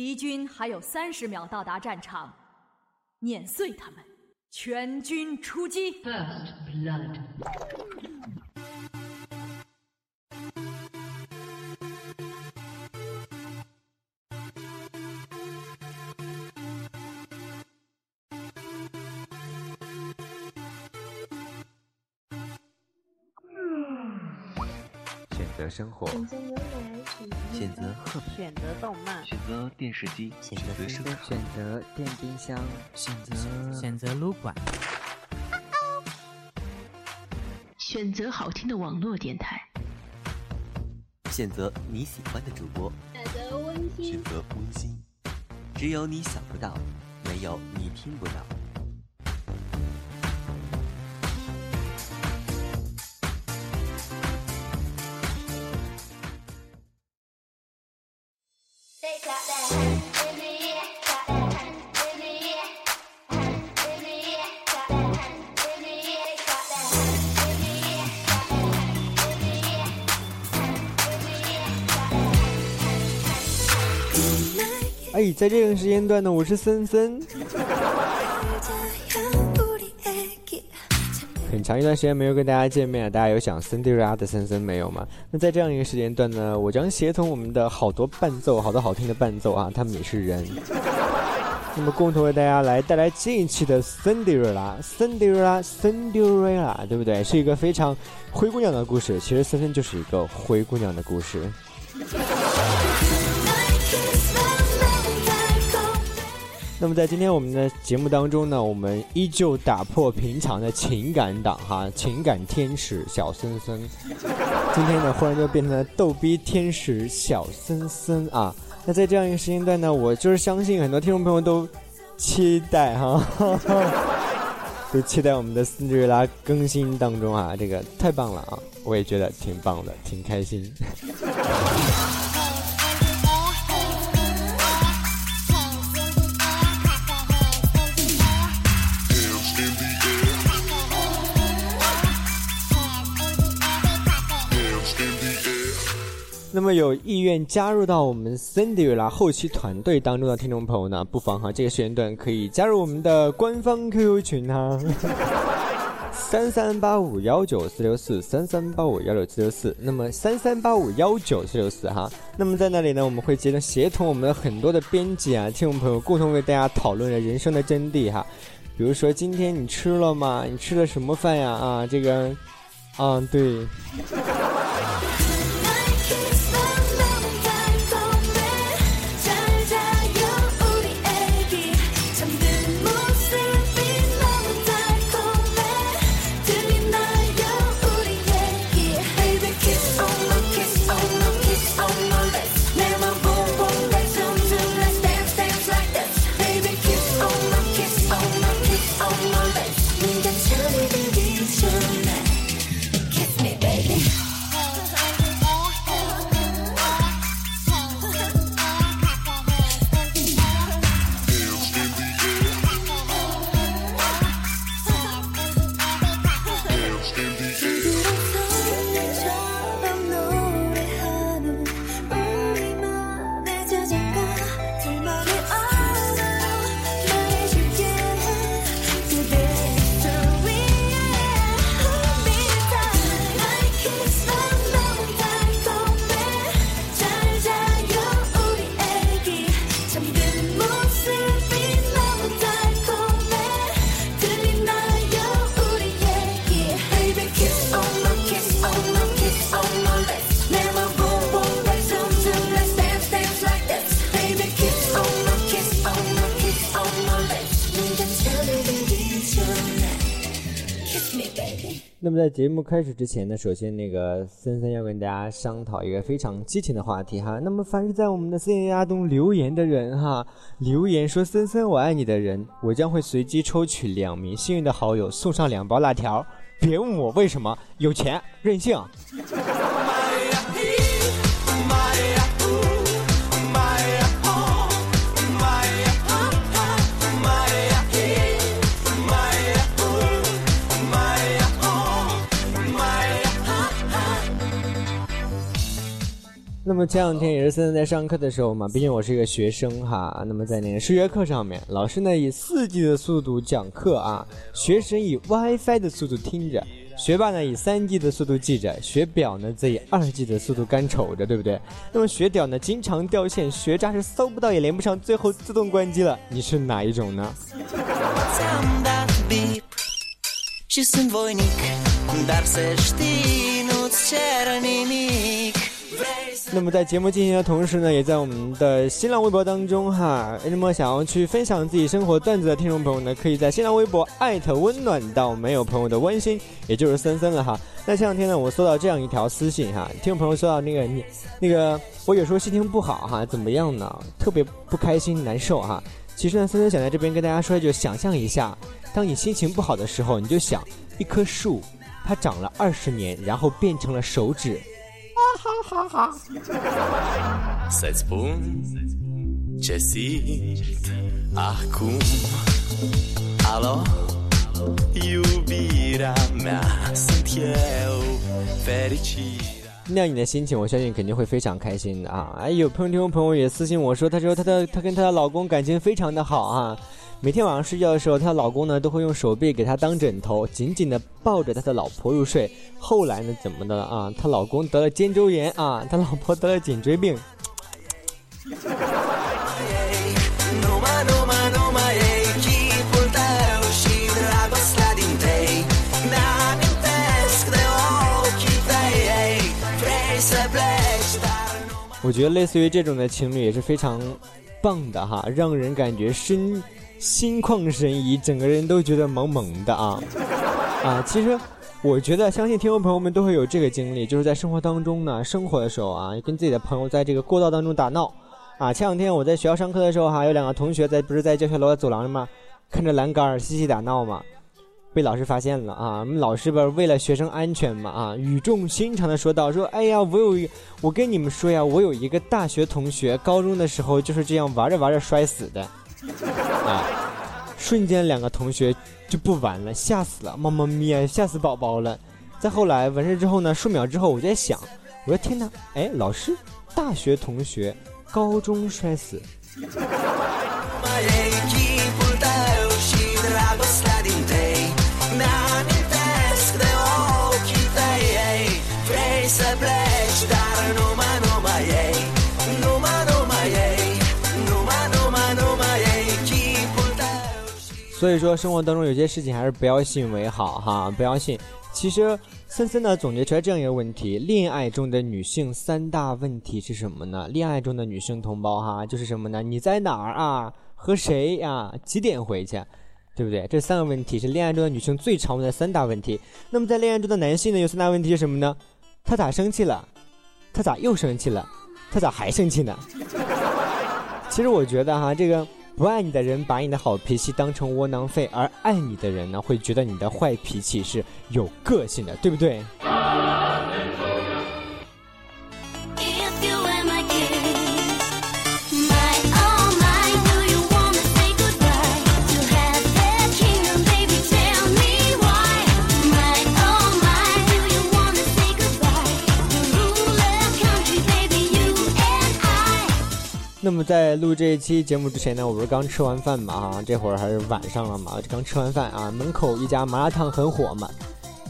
敌军还有三十秒到达战场，碾碎他们，全军出击。First blood。选择生活，选择牛奶，选择贺选择动漫，选择电视机，选择声卡，选择电冰箱，选择选择撸管，选择好听的网络电台，选择你喜欢的主播，选择温馨，选择温馨，只有你想不到，没有你听不到。哎，在这个时间段呢，我是森森。很长一段时间没有跟大家见面了，大家有想森迪拉的森森没有吗？那在这样一个时间段呢，我将协同我们的好多伴奏，好多好听的伴奏啊，他们也是人。那么共同为大家来带来这一期的森迪拉，森迪拉，森迪拉，对不对？是一个非常灰姑娘的故事。其实森森就是一个灰姑娘的故事。那么在今天我们的节目当中呢，我们依旧打破平常的情感党哈，情感天使小森森，今天呢忽然就变成了逗逼天使小森森啊。那在这样一个时间段呢，我就是相信很多听众朋友都期待哈，都期待我们的斯瑞拉更新当中啊，这个太棒了啊，我也觉得挺棒的，挺开心。那么有意愿加入到我们 Cinderella 后期团队当中的听众朋友呢，不妨哈这个时间段可以加入我们的官方 QQ 群哈，三三八五幺九四六四三三八五幺九四六四，那么三三八五幺九四六四哈，那么在那里呢，我们会接着协同我们的很多的编辑啊，听众朋友共同为大家讨论着人生的真谛哈，比如说今天你吃了吗？你吃的什么饭呀？啊，这个，啊对。在节目开始之前呢，首先那个森森要跟大家商讨一个非常激情的话题哈。那么凡是在我们的 CNR 中留言的人哈，留言说森森我爱你的人，我将会随机抽取两名幸运的好友，送上两包辣条。别问我为什么，有钱任性。那么前两天也是森森在上课的时候嘛，毕竟我是一个学生哈。那么在那个数学课上面，老师呢以四 G 的速度讲课啊，学生以 WiFi 的速度听着，学霸呢以三 G 的速度记着，学表呢则以二 G 的速度干瞅着，对不对？那么学屌呢经常掉线，学渣是搜不到也连不上，最后自动关机了。你是哪一种呢？那么在节目进行的同时呢，也在我们的新浪微博当中哈，那么想要去分享自己生活段子的听众朋友呢，可以在新浪微博艾特温暖到没有朋友的温馨，也就是森森了哈。那前两天呢，我收到这样一条私信哈，听众朋友说到那个你那个我有时候心情不好哈，怎么样呢？特别不开心难受哈。其实呢，森森想在这边跟大家说，就想象一下，当你心情不好的时候，你就想一棵树，它长了二十年，然后变成了手指。哈哈哈！那样你的心情，我相信肯定会非常开心的啊！哎，有朋友听众朋友也私信我说，他说他的他跟他的老公感情非常的好啊。每天晚上睡觉的时候，她老公呢都会用手臂给她当枕头，紧紧的抱着她的老婆入睡。后来呢，怎么的啊？她老公得了肩周炎啊，她老婆得了颈椎病。我觉得类似于这种的情侣也是非常棒的哈，让人感觉身。心旷神怡，整个人都觉得萌萌的啊 啊！其实，我觉得相信听众朋友们都会有这个经历，就是在生活当中呢，生活的时候啊，跟自己的朋友在这个过道当中打闹啊。前两天我在学校上课的时候哈，有两个同学在不是在教学楼的走廊上吗？看着栏杆嬉戏打闹嘛，被老师发现了啊。我们老师吧为了学生安全嘛啊，语重心长的说道：“说哎呀，我有一，我跟你们说呀，我有一个大学同学，高中的时候就是这样玩着玩着摔死的。”瞬间两个同学就不玩了，吓死了，妈妈咪呀，吓死宝宝了。再后来完事之后呢，数秒之后，我在想，我说天哪，哎，老师，大学同学高中摔死。所以说，生活当中有些事情还是不要信为好哈，不要信。其实森森呢总结出来这样一个问题：恋爱中的女性三大问题是什么呢？恋爱中的女性同胞哈，就是什么呢？你在哪儿啊？和谁呀？几点回去？对不对？这三个问题是恋爱中的女性最常问的三大问题。那么在恋爱中的男性呢，有三大问题是什么呢？他咋生气了？他咋又生气了？他咋还生气呢？其实我觉得哈，这个。不爱你的人把你的好脾气当成窝囊废，而爱你的人呢，会觉得你的坏脾气是有个性的，对不对？在录这一期节目之前呢，我不是刚吃完饭嘛啊，这会儿还是晚上了嘛，刚吃完饭啊，门口一家麻辣烫很火嘛。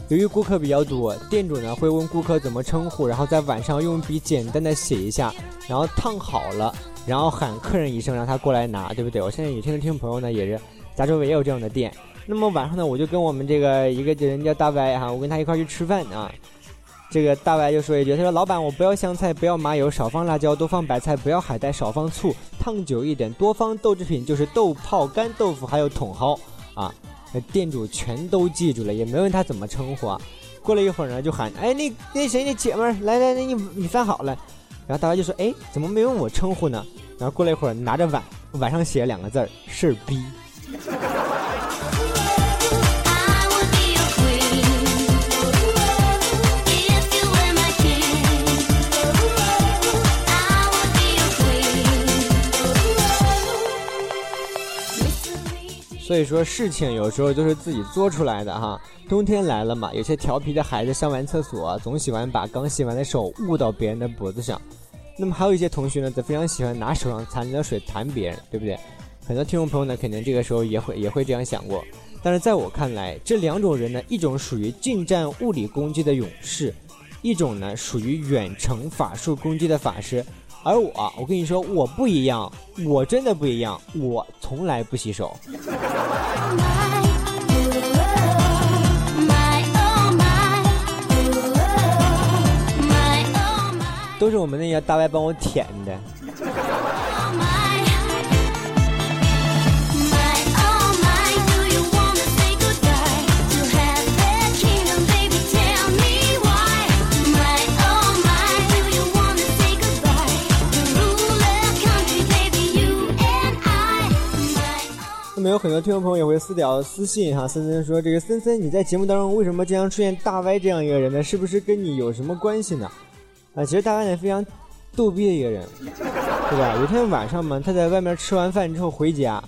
由于顾客比较多，店主呢会问顾客怎么称呼，然后在晚上用笔简单的写一下，然后烫好了，然后喊客人一声让他过来拿，对不对？我现在有听听朋友呢也是，家周围也有这样的店。那么晚上呢，我就跟我们这个一个人叫大歪哈，我跟他一块去吃饭啊。这个大白就说一句：“他说老板，我不要香菜，不要麻油，少放辣椒，多放白菜，不要海带，少放醋，烫久一点，多放豆制品，就是豆泡、干豆腐，还有茼蒿啊。”店主全都记住了，也没问他怎么称呼啊。过了一会儿呢，就喊：“哎，那那谁，那姐们儿，来来，那你你饭好了。”然后大白就说：“哎，怎么没问我称呼呢？”然后过了一会儿，拿着碗，碗上写两个字儿：“事儿逼。”所以说事情有时候都是自己做出来的哈。冬天来了嘛，有些调皮的孩子上完厕所总喜欢把刚洗完的手捂到别人的脖子上。那么还有一些同学呢，则非常喜欢拿手上残留的水弹别人，对不对？很多听众朋友呢，肯定这个时候也会也会这样想过。但是在我看来，这两种人呢，一种属于近战物理攻击的勇士，一种呢属于远程法术攻击的法师。而我，我跟你说，我不一样，我真的不一样，我从来不洗手。都是我们那些大外帮我舔的。那么有很多听众朋友也会私聊私信哈，森森说：“这个森森，你在节目当中为什么经常出现大歪这样一个人呢？是不是跟你有什么关系呢？”啊，其实大歪呢非常逗逼的一个人，对吧？有一天晚上嘛，他在外面吃完饭之后回家，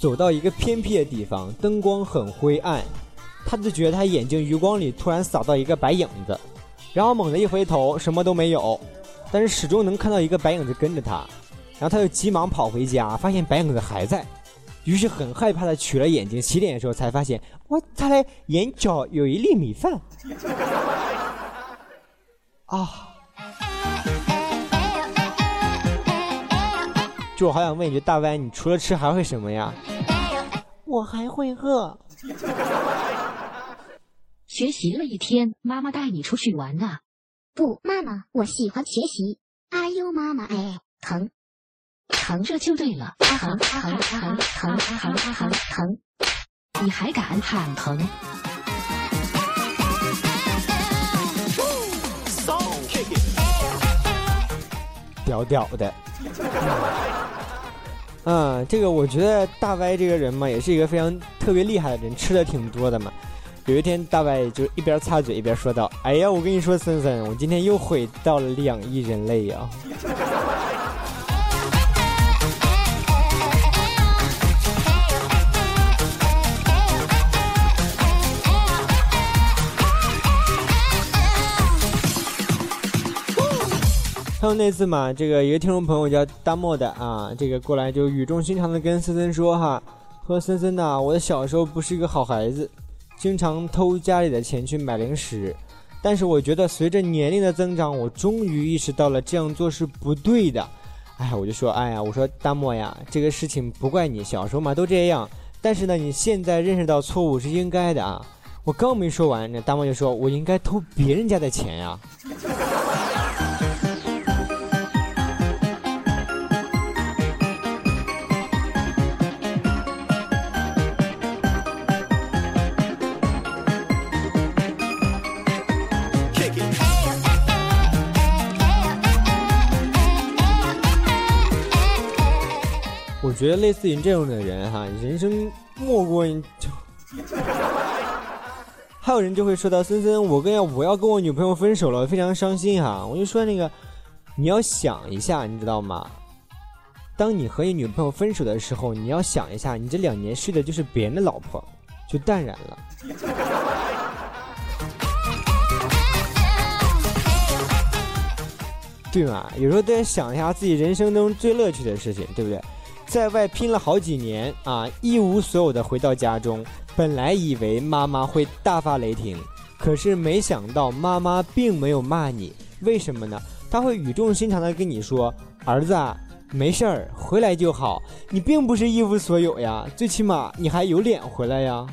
走到一个偏僻的地方，灯光很灰暗，他就觉得他眼睛余光里突然扫到一个白影子，然后猛地一回头，什么都没有，但是始终能看到一个白影子跟着他，然后他就急忙跑回家，发现白影子还在。于是很害怕的取了眼镜，洗脸的时候才发现，我他的眼角有一粒米饭。啊！就我好想问一句，大歪，你除了吃还会什么呀？我还会饿。学习了一天，妈妈带你出去玩呐？不，妈妈，我喜欢学习。哎呦，妈妈，哎，疼。疼，这就对了。疼疼疼疼疼疼疼，你还敢喊疼？屌屌的。啊，这个我觉得大歪这个人嘛，也是一个非常特别厉害的人，吃的挺多的嘛。有一天，大歪就一边擦嘴一边说道：“哎呀，我跟你说，森森，我今天又毁掉了两亿人类呀。”还有那次嘛，这个一个听众朋友叫大漠的啊，这个过来就语重心长的跟森森说哈，说森森呐，我的小时候不是一个好孩子，经常偷家里的钱去买零食，但是我觉得随着年龄的增长，我终于意识到了这样做是不对的。哎，我就说，哎呀，我说大漠呀，这个事情不怪你，小时候嘛都这样，但是呢，你现在认识到错误是应该的啊。我刚没说完，那大漠就说，我应该偷别人家的钱呀。觉得类似于这种的人哈，人生莫过就，还有人就会说到森森，我跟要我要跟我女朋友分手了，非常伤心哈。我就说那个，你要想一下，你知道吗？当你和你女朋友分手的时候，你要想一下，你这两年睡的就是别人的老婆，就淡然了，对嘛？有时候得想一下自己人生中最乐趣的事情，对不对？在外拼了好几年啊，一无所有的回到家中，本来以为妈妈会大发雷霆，可是没想到妈妈并没有骂你，为什么呢？她会语重心长的跟你说：“儿子，没事儿，回来就好。你并不是一无所有呀，最起码你还有脸回来呀。”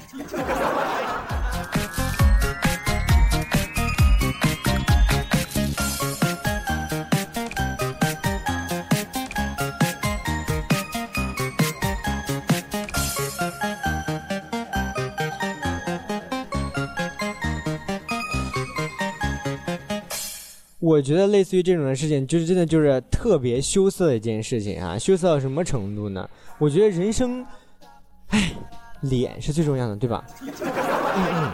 我觉得类似于这种的事情，就是真的就是特别羞涩的一件事情啊！羞涩到什么程度呢？我觉得人生，唉，脸是最重要的，对吧？嗯 嗯，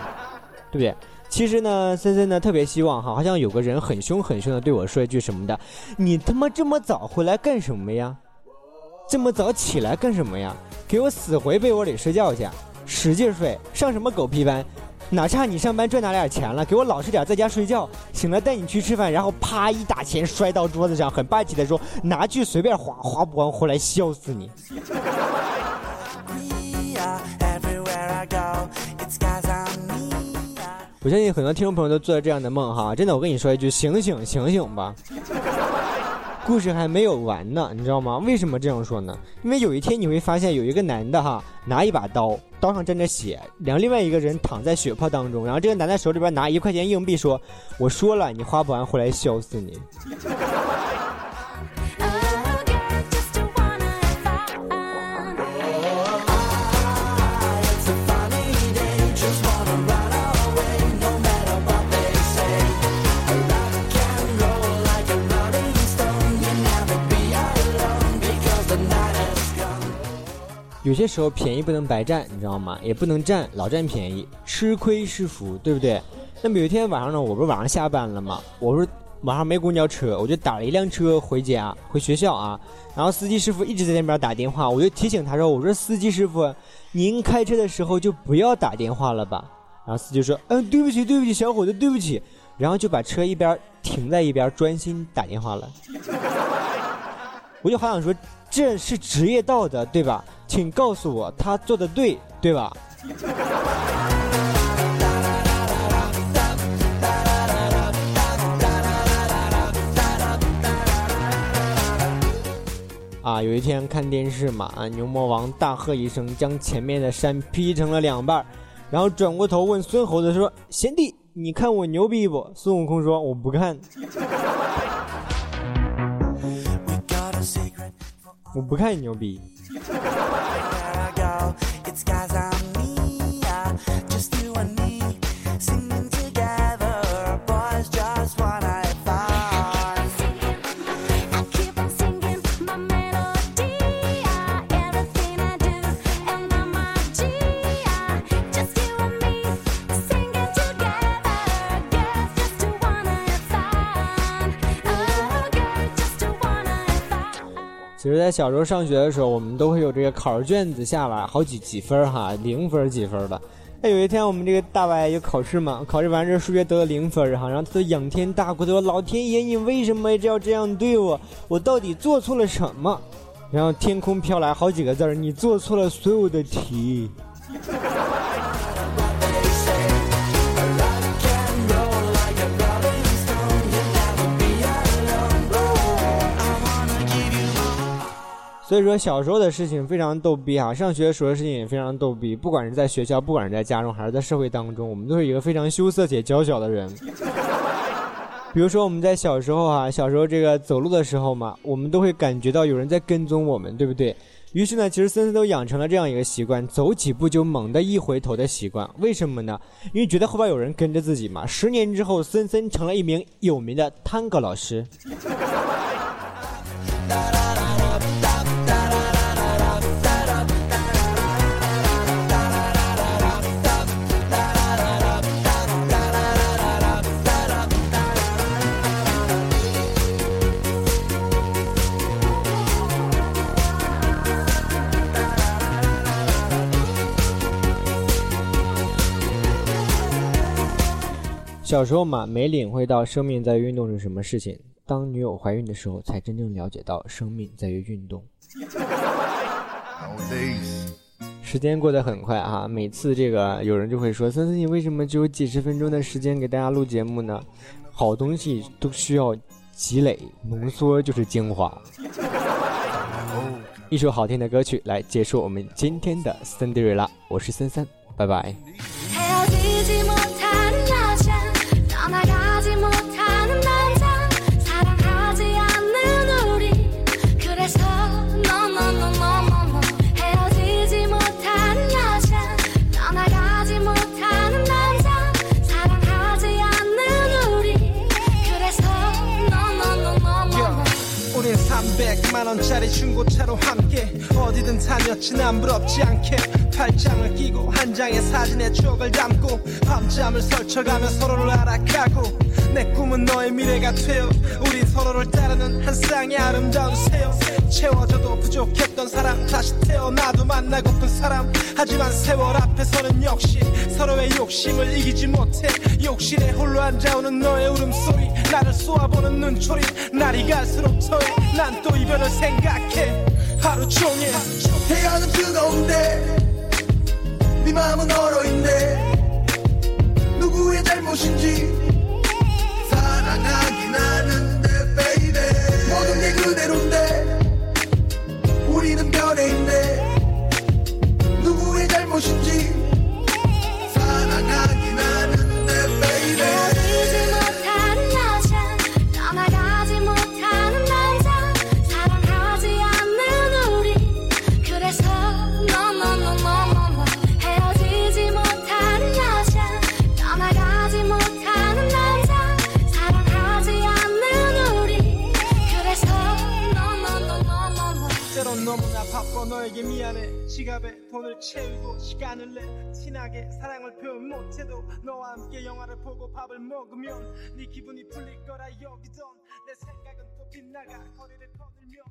对不对？其实呢，森森呢特别希望哈，好像有个人很凶很凶的对我说一句什么的：“你他妈这么早回来干什么呀？这么早起来干什么呀？给我死回被窝里睡觉去，使劲睡，上什么狗屁班？哪差你上班赚那点钱了？给我老实点，在家睡觉。醒了带你去吃饭，然后啪一打钱摔到桌子上，很霸气的说：“拿去随便花，花不完回来笑死你。”我相信很多听众朋友都做了这样的梦哈，真的，我跟你说一句，醒醒醒醒吧！故事还没有完呢，你知道吗？为什么这样说呢？因为有一天你会发现有一个男的哈，拿一把刀，刀上沾着血，然后另外一个人躺在血泊当中，然后这个男的手里边拿一块钱硬币说：“我说了，你花不完，回来削死你。”有些时候便宜不能白占，你知道吗？也不能占老占便宜，吃亏是福，对不对？那么有一天晚上呢，我不是晚上下班了吗？我说晚上没公交车，我就打了一辆车回家回学校啊。然后司机师傅一直在那边打电话，我就提醒他说：“我说司机师傅，您开车的时候就不要打电话了吧。”然后司机说：“嗯，对不起，对不起，小伙子，对不起。”然后就把车一边停在一边，专心打电话了。我就好想说，这是职业道德，对吧？请告诉我，他做的对，对吧？啊，有一天看电视嘛，啊，牛魔王大喝一声，将前面的山劈成了两半，然后转过头问孙猴子说：“贤弟，你看我牛逼不？”孙悟空说：“我不看。” 我不看你牛逼。其实，在小时候上学的时候，我们都会有这个考试卷子下来，好几几分哈，零分几分的。哎，有一天我们这个大白有考试嘛，考试完这数学得了零分哈，然后他就仰天大哭，他说：“老天爷，你为什么要这样对我？我到底做错了什么？”然后天空飘来好几个字儿：“你做错了所有的题。” 所以说，小时候的事情非常逗逼啊！上学的时候的事情也非常逗逼。不管是在学校，不管是在家中，还是在社会当中，我们都是一个非常羞涩且娇小的人。比如说，我们在小时候啊，小时候这个走路的时候嘛，我们都会感觉到有人在跟踪我们，对不对？于是呢，其实森森都养成了这样一个习惯：走几步就猛地一回头的习惯。为什么呢？因为觉得后边有人跟着自己嘛。十年之后，森森成了一名有名的探戈老师。小时候嘛，没领会到生命在于运动是什么事情。当女友怀孕的时候，才真正了解到生命在于运动。时间过得很快啊，每次这个有人就会说：“森森，你为什么只有几十分钟的时间给大家录节目呢？”好东西都需要积累，浓缩就是精华。一首好听的歌曲来结束我们今天的森迪瑞拉，我是森森，拜拜。 300만 원짜리 중고차로 함께 어디든 다녔지 난 부럽지 않게 팔짱을 끼고 한 장의 사진에 추억을 담고 밤잠을 설쳐가며 서로를 알아가고 내 꿈은 너의 미래가 되어 우린 서로를 따르는 한 쌍의 아름다운 새요 채워져도 부족했던 사람 다시 태어나도 만나고픈 사람. 하지만 세월 앞에서는 역시 서로의 욕심을 이기지 못해 욕실에 홀로 앉아오는 너의 울음소리 나를 쏘아보는 눈초리. 날이 갈수록 더해 난 또 이별을 생각해. 하루 종일 태양은 뜨거운데 네 마음은 얼어있네. 누구의 잘못인지 하는데 baby. 모든 게 그대로인데 우리는 변해 있네. 누구의 잘못인지 돈을 채우고 시간을 내 티나게 사랑을 표현 못해도 너와 함께 영화를 보고 밥을 먹으면 네 기분이 풀릴 거라 여기던 내 생각은 또 빗나가 거리를 거닐며